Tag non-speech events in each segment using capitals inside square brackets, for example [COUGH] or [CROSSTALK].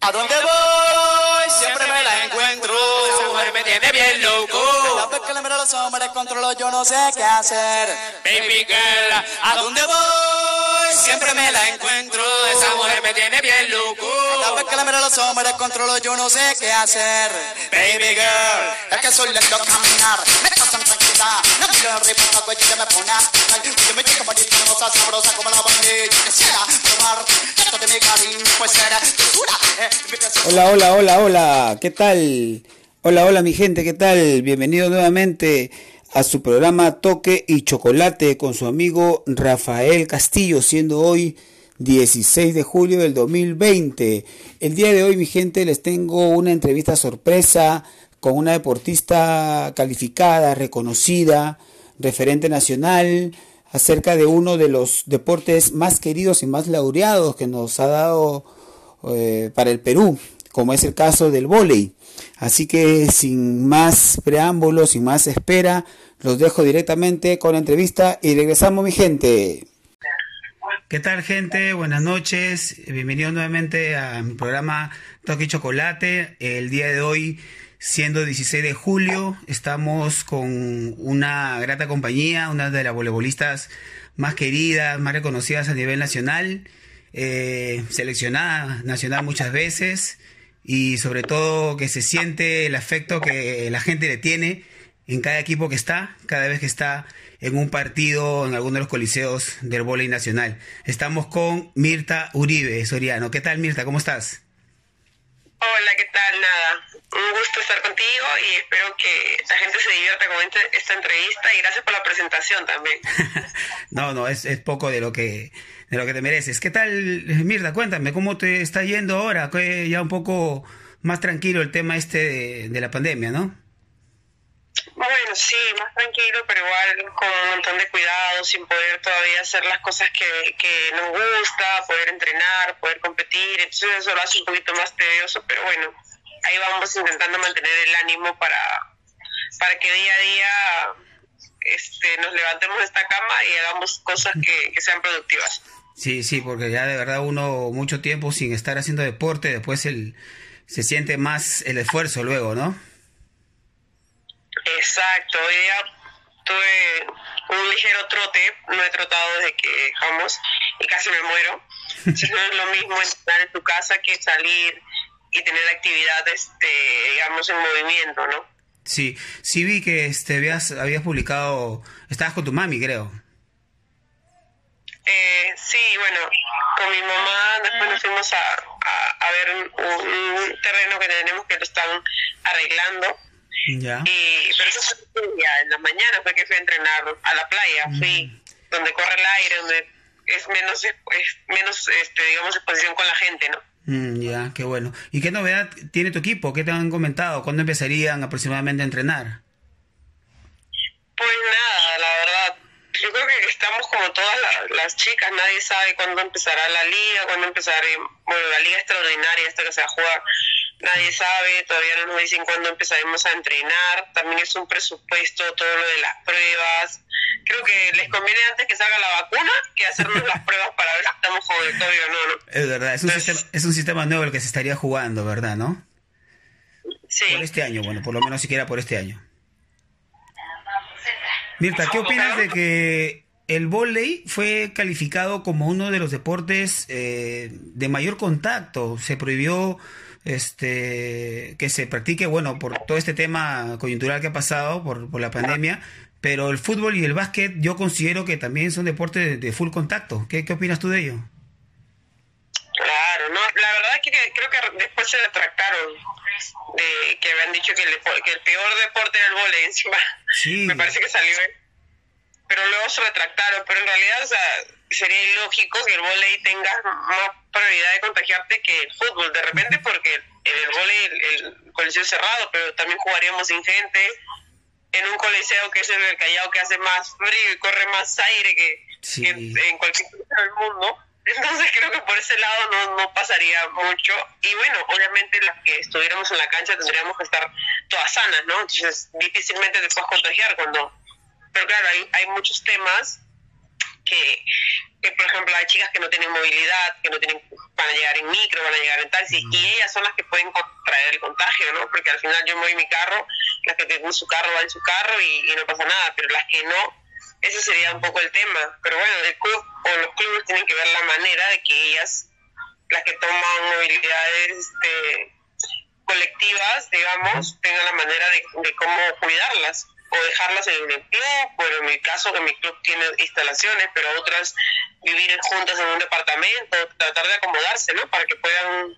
A donde voy siempre me la encuentro. Esa mujer me tiene bien loco. Cada vez que le miro a los me controlo, yo no sé qué hacer. Baby girl, A donde voy siempre me la encuentro. esa mujer me tiene bien loco. Cada vez que le miro a los ojos me descontrolo, yo no sé qué hacer. Baby girl, es que soy lento a caminar. Me Hola, hola, hola, hola, ¿qué tal? Hola, hola mi gente, ¿qué tal? Bienvenido nuevamente a su programa Toque y Chocolate con su amigo Rafael Castillo, siendo hoy 16 de julio del 2020. El día de hoy, mi gente, les tengo una entrevista sorpresa con una deportista calificada, reconocida, referente nacional, acerca de uno de los deportes más queridos y más laureados que nos ha dado eh, para el Perú, como es el caso del vóley. Así que sin más preámbulos, sin más espera, los dejo directamente con la entrevista y regresamos mi gente. ¿Qué tal gente? Buenas noches. Bienvenidos nuevamente a mi programa Toque y Chocolate. El día de hoy, siendo 16 de julio, estamos con una grata compañía, una de las voleibolistas más queridas, más reconocidas a nivel nacional, eh, seleccionada nacional muchas veces y sobre todo que se siente el afecto que la gente le tiene en cada equipo que está, cada vez que está en un partido en alguno de los coliseos del voleibol nacional. Estamos con Mirta Uribe Soriano. ¿Qué tal Mirta? ¿Cómo estás? Hola, ¿qué tal? Nada, un gusto estar contigo y espero que la gente se divierta con este- esta entrevista y gracias por la presentación también. [LAUGHS] no, no, es, es poco de lo que de lo que te mereces. ¿Qué tal, Mirta? Cuéntame, ¿cómo te está yendo ahora? Que ya un poco más tranquilo el tema este de, de la pandemia, ¿no? Bueno, sí, más tranquilo, pero igual con un montón de cuidados, sin poder todavía hacer las cosas que, que nos gusta, poder entrenar, poder competir, entonces eso lo hace un poquito más tedioso, pero bueno, ahí vamos intentando mantener el ánimo para, para que día a día este, nos levantemos de esta cama y hagamos cosas que, que sean productivas. Sí, sí, porque ya de verdad uno mucho tiempo sin estar haciendo deporte, después el, se siente más el esfuerzo luego, ¿no? Exacto, hoy día tuve un ligero trote, no he trotado desde que dejamos y casi me muero. [LAUGHS] No es lo mismo entrenar en tu casa que salir y tener actividad, este, digamos, en movimiento, ¿no? Sí, sí vi que este habías, habías publicado, estabas con tu mami, creo. Eh, sí, bueno, con mi mamá después nos fuimos a, a, a ver un, un terreno que tenemos que lo están arreglando. Ya. Y, pero eso fue un día, en la mañana fue que fui a entrenar a la playa, fui donde corre el aire, donde es menos, es menos este, digamos, exposición con la gente, ¿no? Mm, ya, qué bueno. ¿Y qué novedad tiene tu equipo? ¿Qué te han comentado? ¿Cuándo empezarían aproximadamente a entrenar? Pues nada, la verdad, yo creo que estamos como todas la- las chicas, nadie sabe cuándo empezará la liga, cuándo empezará, bueno, la liga extraordinaria, esta que se va a jugar, nadie sabe, todavía no nos dicen cuándo empezaremos a entrenar, también es un presupuesto, todo lo de las pruebas, creo que les conviene antes que salga la vacuna que hacernos las [LAUGHS] pruebas para ver si estamos COVID o no, ¿no? Es verdad, es un, sistema, es un sistema nuevo el que se estaría jugando, ¿verdad? ¿No? Sí. Por este año, bueno, por lo menos siquiera por este año. Mirta, ¿qué opinas de que el vóley fue calificado como uno de los deportes eh, de mayor contacto? Se prohibió este que se practique, bueno, por todo este tema coyuntural que ha pasado por, por la pandemia, pero el fútbol y el básquet yo considero que también son deportes de, de full contacto. ¿Qué, ¿Qué opinas tú de ello? Claro, no, la verdad es que creo que después se retractaron de que habían dicho que el, que el peor deporte era el vóley [LAUGHS] encima. Sí. Me parece que salió, pero luego se retractaron, pero en realidad, o sea, sería ilógico que el vóley tenga más probabilidad de contagiarte que el fútbol, de repente porque en el vóley el, el coliseo es cerrado, pero también jugaríamos sin gente, en un coliseo que es el del Callao que hace más frío y corre más aire que, Sí. que en cualquier lugar del mundo. Entonces creo que por ese lado no, no pasaría mucho. Y bueno, obviamente las que estuviéramos en la cancha tendríamos que estar todas sanas, ¿no? Entonces difícilmente te puedes contagiar cuando... Pero claro, hay, hay muchos temas que, que, por ejemplo, hay chicas que no tienen movilidad, que no tienen, van a llegar en micro, van a llegar en taxi, y ellas son las que pueden contraer el contagio, ¿no? Porque al final yo me voy en mi carro, las que tienen su carro van en su carro y, y no pasa nada, pero las que no, ese sería un poco el tema. Pero bueno, el club o los clubes tienen que ver la manera de que ellas, las que toman movilidades este, colectivas, digamos, tengan la manera de, de cómo cuidarlas o dejarlas en el club, bueno, en mi caso que mi club tiene instalaciones, pero otras vivir juntas en un departamento, tratar de acomodarse, ¿no? Para que puedan,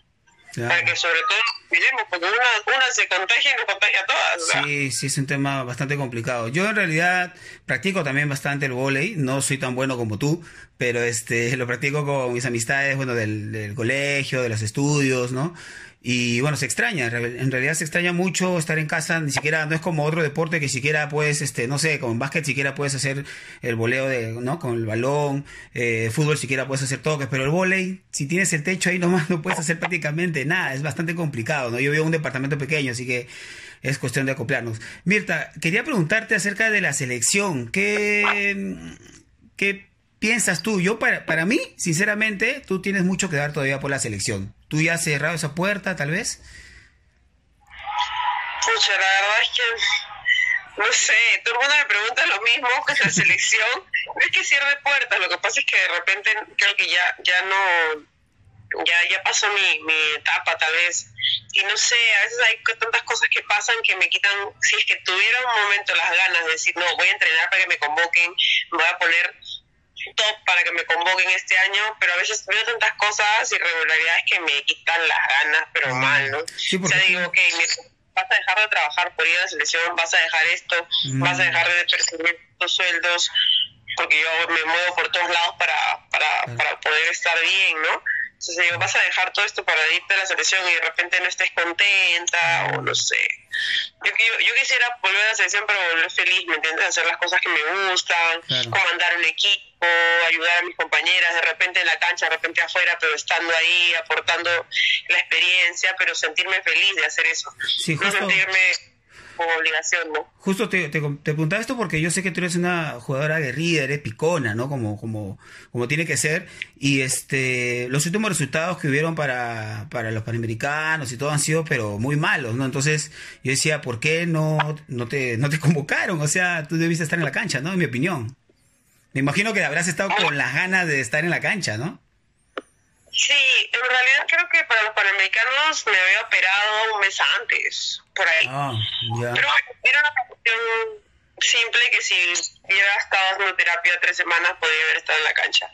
Claro. para que sobre todo cuidemos, porque una, una se contagia y nos contagia a todas. sea. Sí, sí, es un tema bastante complicado. Yo en realidad practico también bastante el vóley, no soy tan bueno como tú, pero este [LAUGHS] lo practico con mis amistades, bueno, del, del colegio, de los estudios, ¿no? Y bueno, se extraña, en real- en realidad se extraña mucho estar en casa, ni siquiera, no es como otro deporte que siquiera puedes, este, no sé, como en básquet siquiera puedes hacer el voleo de, ¿no? Con el balón, eh, fútbol siquiera puedes hacer toques, pero el vóley, si tienes el techo ahí nomás [LAUGHS] no puedes hacer prácticamente nada, es bastante complicado, ¿no? Yo vivo en un departamento pequeño, así que es cuestión de acoplarnos. Mirta, quería preguntarte acerca de la selección, ¿qué, qué piensas tú? Yo, para, para mí, sinceramente, tú tienes mucho que dar todavía por la selección. ¿Tú ya has cerrado esa puerta, tal vez? Pucha, la verdad es que no sé, todo el mundo me pregunta lo mismo con la selección. No [LAUGHS] es que cierre puertas, lo que pasa es que de repente creo que ya, ya no, ya, ya pasó mi, mi etapa tal vez. Y no sé, a veces hay tantas cosas que pasan que me quitan, si es que tuviera un momento las ganas de decir, no, voy a entrenar para que me convoquen, me voy a poner top para que me convoquen este año, pero a veces veo tantas cosas, irregularidades que me quitan las ganas, pero Ah, mal, ¿no? sí, o sea, digo, ok, me- vas a dejar de trabajar por ir a la selección, vas a dejar esto, Mm. vas a dejar de percibir tus sueldos, porque yo me muevo por todos lados para, para, Claro. para poder estar bien, ¿no? Entonces digo, vas a dejar todo esto para irte a la selección y de repente no estés contenta o no sé. Yo, yo, yo quisiera volver a la selección pero volver feliz, ¿me entiendes? Hacer las cosas que me gustan, Claro. comandar un equipo, ayudar a mis compañeras, de repente en la cancha, de repente afuera, pero estando ahí, aportando la experiencia, pero sentirme feliz de hacer eso. Sí, no sentirme como obligación, ¿no? Justo te, te, te preguntaba esto porque yo sé que tú eres una jugadora aguerrida, eres picona, ¿no? Como, como, como tiene que ser. Y este, los últimos resultados que hubieron para, para los panamericanos y todo han sido, pero muy malos, ¿no? Entonces, yo decía, ¿por qué no, no te, no te [LAUGHS] convocaron? O sea, tú debiste estar en la cancha, ¿no? En mi opinión. Me imagino que habrás estado con las ganas de estar en la cancha, ¿no? Sí, en realidad creo que para los panamericanos me había operado un mes antes, por ahí. Ah, ya. Pero era una cuestión simple que si hubiera estado haciendo terapia tres semanas podría haber estado en la cancha.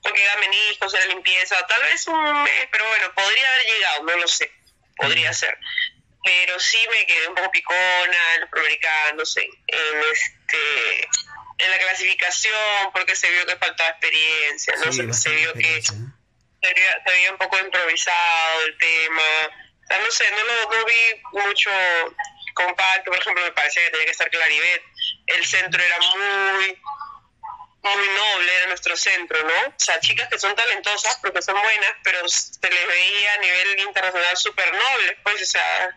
Porque era meniscos, era limpieza, tal vez un mes, pero bueno, podría haber llegado, no lo sé, podría ser. Pero sí me quedé un poco picona en los panamericanos, en, en este en la clasificación, porque se vio que faltaba experiencia, ¿no? Sí, se, vio que experiencia, ¿no? se veía, se veía un poco improvisado el tema. O sea, no sé, no lo no vi mucho compacto. Por ejemplo, me parecía que tenía que estar Claribet. El centro era muy muy noble, era nuestro centro, ¿no? O sea, chicas que son talentosas porque son buenas, pero se les veía a nivel internacional súper nobles, pues, o sea,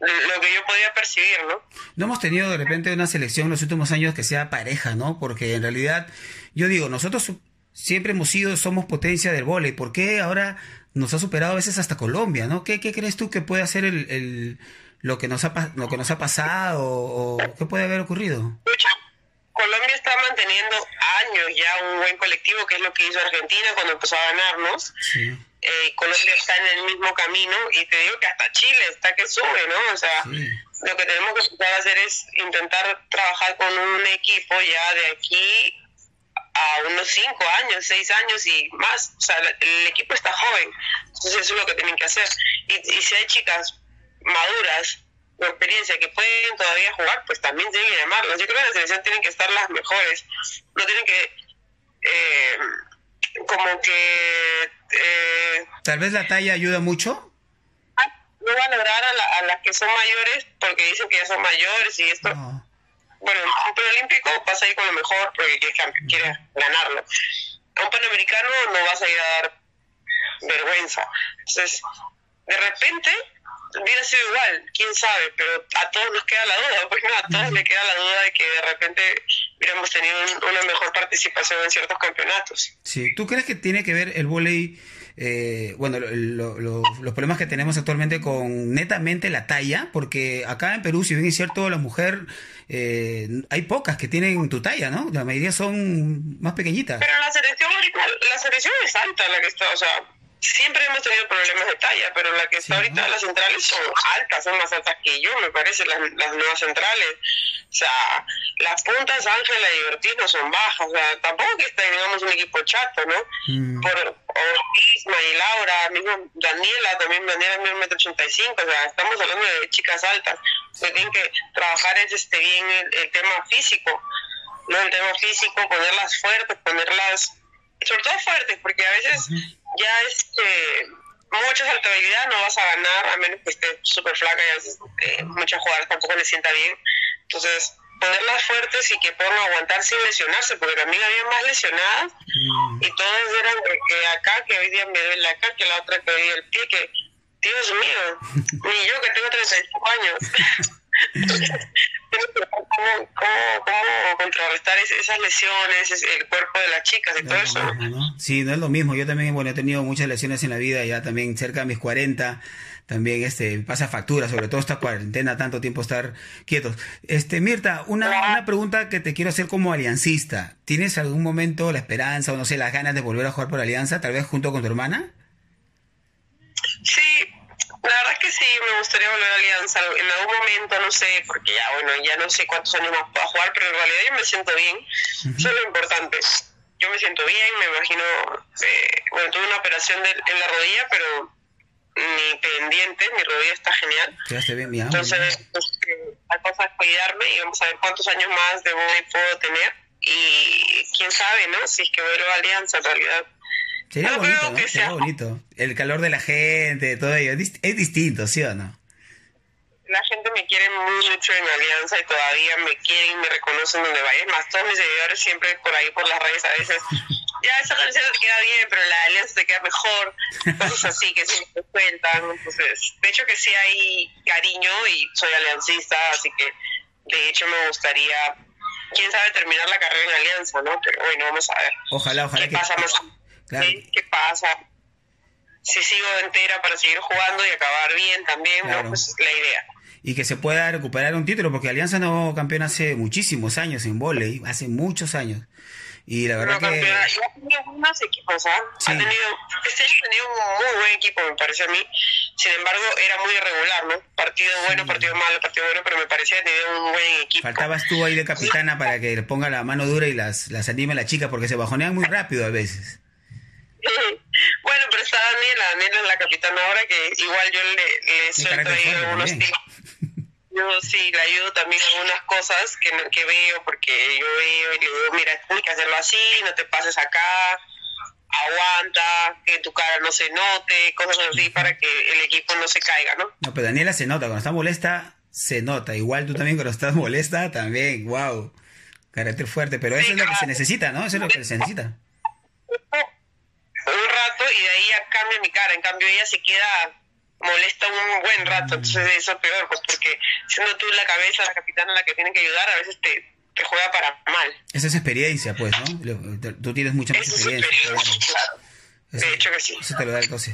lo que yo podía percibir, ¿no? No hemos tenido de repente una selección en los últimos años que sea pareja, ¿no? Porque en realidad, yo digo, nosotros siempre hemos sido, somos potencia del vóley. ¿Por qué ahora nos ha superado a veces hasta Colombia, ¿no? ¿Qué, qué crees tú que puede hacer el, el- lo, que nos ha, lo que nos ha pasado o qué puede haber ocurrido? Colombia está manteniendo años ya un buen colectivo, que es lo que hizo Argentina cuando empezó a ganarnos. Sí, eh, Colombia está en el mismo camino y te digo que hasta Chile está que sube, ¿no? O sea, sí. lo que tenemos que empezar a hacer es intentar trabajar con un equipo ya de aquí a unos cinco años, seis años y más. O sea, el, el equipo está joven, entonces eso es lo que tienen que hacer. Y, y si hay chicas maduras con experiencia que pueden todavía jugar, pues también tienen que llamarlas. Yo creo que en la selección tienen que estar las mejores, no tienen que... Eh, como que eh, Tal vez la talla ayuda mucho. no valorar a, la, a las que son mayores porque dicen que ya son mayores y esto. No. Bueno, un preolímpico vas a ir con lo mejor porque quieres, quieres ganarlo. A un panamericano no vas a ir a dar vergüenza. Entonces, de repente hubiera sido igual, quién sabe, pero a todos nos queda la duda, pues no, a todos le queda la duda de que de repente hubiéramos tenido un- una mejor participación en ciertos campeonatos. Sí, ¿tú crees que tiene que ver el vóley, eh, bueno, lo- lo- lo- los problemas que tenemos actualmente con netamente la talla? Porque acá en Perú, si bien es cierto, la mujer, eh, hay pocas que tienen tu talla, ¿no? La mayoría son más pequeñitas. Pero la selección la selección es alta la que está, o sea, siempre hemos tenido problemas de talla, pero la que está ahorita, ¿no? las centrales son altas, son más altas que yo, me parece, las, las nuevas centrales. O sea, las puntas Ángela y Ortiz son bajas, o sea, tampoco que está, digamos, un equipo chato, ¿no? Mm. Por Ortiz, y Laura, mismo Daniela, también Daniela es un metro ochenta y cinco, o sea, estamos hablando de chicas altas, que tienen que trabajar es, este, bien el, el tema físico, ¿no? El tema físico, ponerlas fuertes, ponerlas, sobre todo fuertes, porque a veces ya este mucha saltabilidad no vas a ganar, a menos que esté súper flaca y eh, muchas jugadoras tampoco le sienta bien. Entonces, ponerlas fuertes y que puedan aguantar sin lesionarse, porque también había más lesionadas Mm. y todas eran que, que acá, que hoy día me duele acá, que la otra que hoy día el pie, que Dios mío, ni yo que tengo 35 años. [LAUGHS] ¿Cómo, cómo, cómo contrarrestar es- esas lesiones, es- el cuerpo de las chicas y todo es eso? Sí, no es lo mismo. Yo también, bueno, he tenido muchas lesiones en la vida, ya también cerca de mis 40, también este pasa factura, sobre todo esta cuarentena, tanto tiempo estar quietos. Este, Mirta, una, una pregunta que te quiero hacer como aliancista. ¿Tienes algún momento la esperanza o no sé, las ganas de volver a jugar por Alianza, tal vez junto con tu hermana? Sí, la verdad es que sí, me gustaría volver a Alianza en algún momento, no sé, porque ya, bueno, ya no sé cuántos años más puedo jugar, pero en realidad yo me siento bien, eso es lo importante. Yo me siento bien, me imagino, eh, bueno, tuve una operación de- en la rodilla, pero ni pendiente, mi rodilla está genial. Quedaste bien, mi. Entonces, pues, eh, la cosa es cuidarme y vamos a ver cuántos años más de voy puedo tener. Y quién sabe, ¿no? Si es que vuelvo a Alianza, en realidad. Sería no bonito, ¿no? Sería sea- bonito. El calor de la gente, todo ello. Es, dist- es distinto, ¿sí o no? La gente me quiere mucho en Alianza y todavía me quieren y me reconocen donde vaya. Más, todos mis seguidores siempre por ahí por las redes a veces. [LAUGHS] Ya, esa canción te queda bien, pero la Alianza te queda mejor. Cosas así que siempre cuentan. Entonces, de hecho que sí hay cariño y soy aliancista, así que de hecho me gustaría, quién sabe, terminar la carrera en Alianza, ¿no? Pero bueno, vamos a ver. Ojalá, ojalá ¿Qué que... pasa más? Claro. ¿Sí? ¿Qué pasa? Si sigo entera para seguir jugando y acabar bien también, Claro. ¿no? Pues es la idea. y que se pueda recuperar un título, porque Alianza no campeona hace muchísimos años en vóley, hace muchos años. Y la verdad No, que campeona. Y ha tenido buenos equipos, ¿ah? Sí. Ha tenido, este año ha tenido un muy buen equipo, me parece a mí. Sin embargo, era muy irregular, ¿no? Partido bueno, partido malo, partido bueno, pero me parecía que tenía un buen equipo. faltabas tú ahí de capitana para que le ponga la mano dura y las, las anime a las chicas, porque se bajonean muy rápido a veces. [LAUGHS] bueno, pero está Daniela, Daniela es la capitana ahora, que igual yo le, le suelto ahí algunos tips. Yo sí le ayudo también en algunas cosas que, que veo, porque yo veo y le digo, mira, tienes que hacerlo así, no te pases acá, aguanta, que tu cara no se note, cosas así para que el equipo no se caiga, ¿no? No, pero Daniela se nota, cuando está molesta, se nota. Igual tú también cuando estás molesta, también, wow. Carácter fuerte, pero eso es lo que se necesita, ¿no? Eso es lo que se necesita. Y de ahí ya cambia mi cara. En cambio, ella se queda molesta un buen rato. Entonces, eso es peor, pues porque siendo tú la cabeza, la capitana, la que tiene que ayudar, a veces te, te juega para mal. Esa es experiencia, pues, ¿no? Tú tienes mucha más experiencia. claro. claro. Eso- De hecho que sí. Eso te lo da el coche.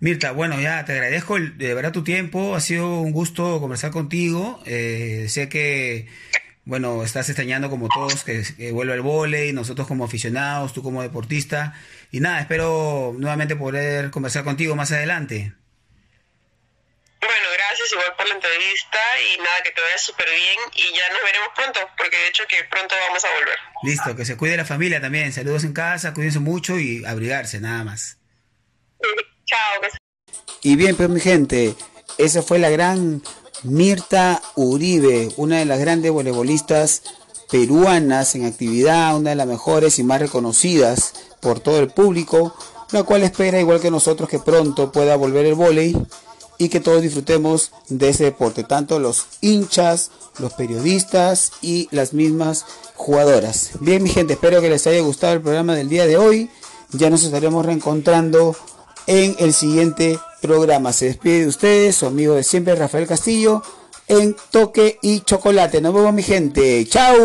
Mirta, bueno, ya te agradezco el- de verdad tu tiempo. Ha sido un gusto conversar contigo. Eh, sé que, bueno, estás extrañando como todos que, que vuelva el vóley, nosotros como aficionados, tú como deportista. Y nada, espero nuevamente poder conversar contigo más adelante. Bueno, gracias igual por la entrevista y nada, que te vaya súper bien y ya nos veremos pronto, porque de hecho que pronto vamos a volver. Listo, que se cuide la familia también. Saludos en casa, cuídense mucho y abrigarse, nada más. [LAUGHS] Chao, Y bien, pues mi gente, esa fue la gran Mirta Uribe, una de las grandes voleibolistas peruanas en actividad, una de las mejores y más reconocidas por todo el público, la cual espera, igual que nosotros, que pronto pueda volver el vóley y que todos disfrutemos de ese deporte, tanto los hinchas, los periodistas y las mismas jugadoras. Bien, mi gente, espero que les haya gustado el programa del día de hoy. Ya nos estaremos reencontrando en el siguiente programa. Se despide de ustedes, su amigo de siempre, Rafael Castillo, en Toque y Chocolate. Nos vemos, mi gente. ¡Chao!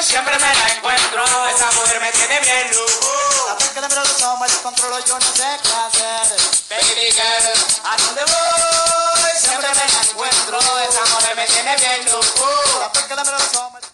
Siempre me la encuentro Esa mujer me tiene bien yo no sé qué hacer. Siempre me la encuentro, esa mujer me tiene bien uh, uh. loco.